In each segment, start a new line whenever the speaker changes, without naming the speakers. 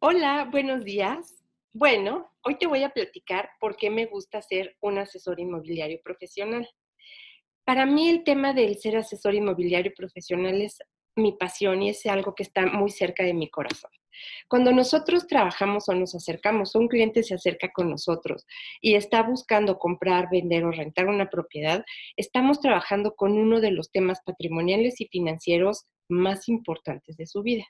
Hola, buenos días. Bueno, hoy te voy a platicar por qué me gusta ser un asesor inmobiliario profesional. Para mí el tema del ser asesor inmobiliario profesional es mi pasión y es algo que está muy cerca de mi corazón. Cuando nosotros trabajamos o nos acercamos, un cliente se acerca con nosotros y está buscando comprar, vender o rentar una propiedad, estamos trabajando con uno de los temas patrimoniales y financieros más importantes de su vida.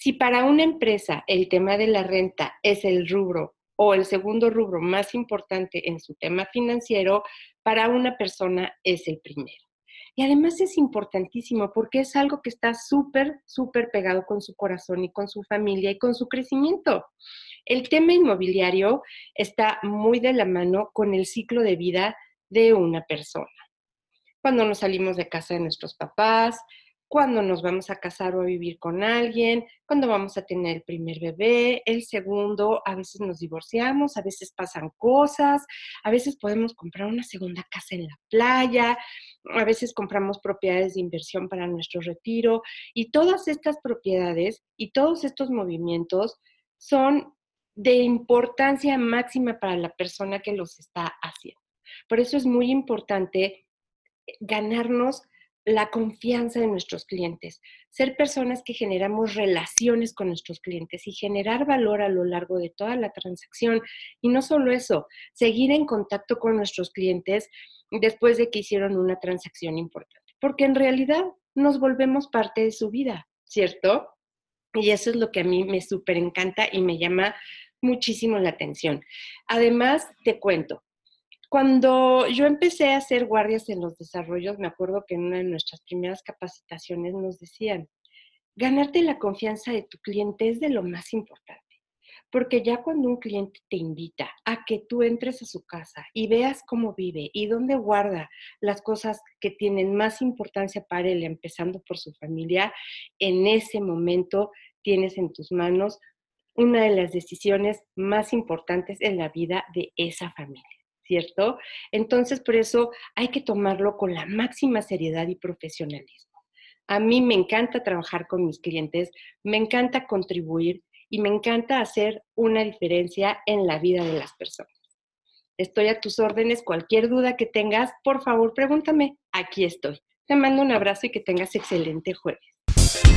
Si para una empresa el tema de la renta es el rubro o el segundo rubro más importante en su tema financiero, para una persona es el primero. Y además es importantísimo porque es algo que está súper, súper pegado con su corazón y con su familia y con su crecimiento. El tema inmobiliario está muy de la mano con el ciclo de vida de una persona. Cuando nos salimos de casa de nuestros papás, cuando nos vamos a casar o a vivir con alguien, cuando vamos a tener el primer bebé, el segundo, a veces nos divorciamos, a veces pasan cosas, a veces podemos comprar una segunda casa en la playa, a veces compramos propiedades de inversión para nuestro retiro y todas estas propiedades y todos estos movimientos son de importancia máxima para la persona que los está haciendo. Por eso es muy importante ganarnos la confianza de nuestros clientes, ser personas que generamos relaciones con nuestros clientes y generar valor a lo largo de toda la transacción. Y no solo eso, seguir en contacto con nuestros clientes después de que hicieron una transacción importante, porque en realidad nos volvemos parte de su vida, ¿cierto? Y eso es lo que a mí me súper encanta y me llama muchísimo la atención. Además, te cuento, cuando yo empecé a hacer guardias en los desarrollos, me acuerdo que en una de nuestras primeras capacitaciones nos decían, ganarte la confianza de tu cliente es de lo más importante. Porque ya cuando un cliente te invita a que tú entres a su casa y veas cómo vive y dónde guarda las cosas que tienen más importancia para él, empezando por su familia, en ese momento tienes en tus manos una de las decisiones más importantes en la vida de esa familia. ¿Cierto? Entonces, por eso hay que tomarlo con la máxima seriedad y profesionalismo. A mí me encanta trabajar con mis clientes, me encanta contribuir y me encanta hacer una diferencia en la vida de las personas. Estoy a tus órdenes, cualquier duda que tengas, por favor pregúntame, aquí estoy. Te mando un abrazo y que tengas excelente jueves.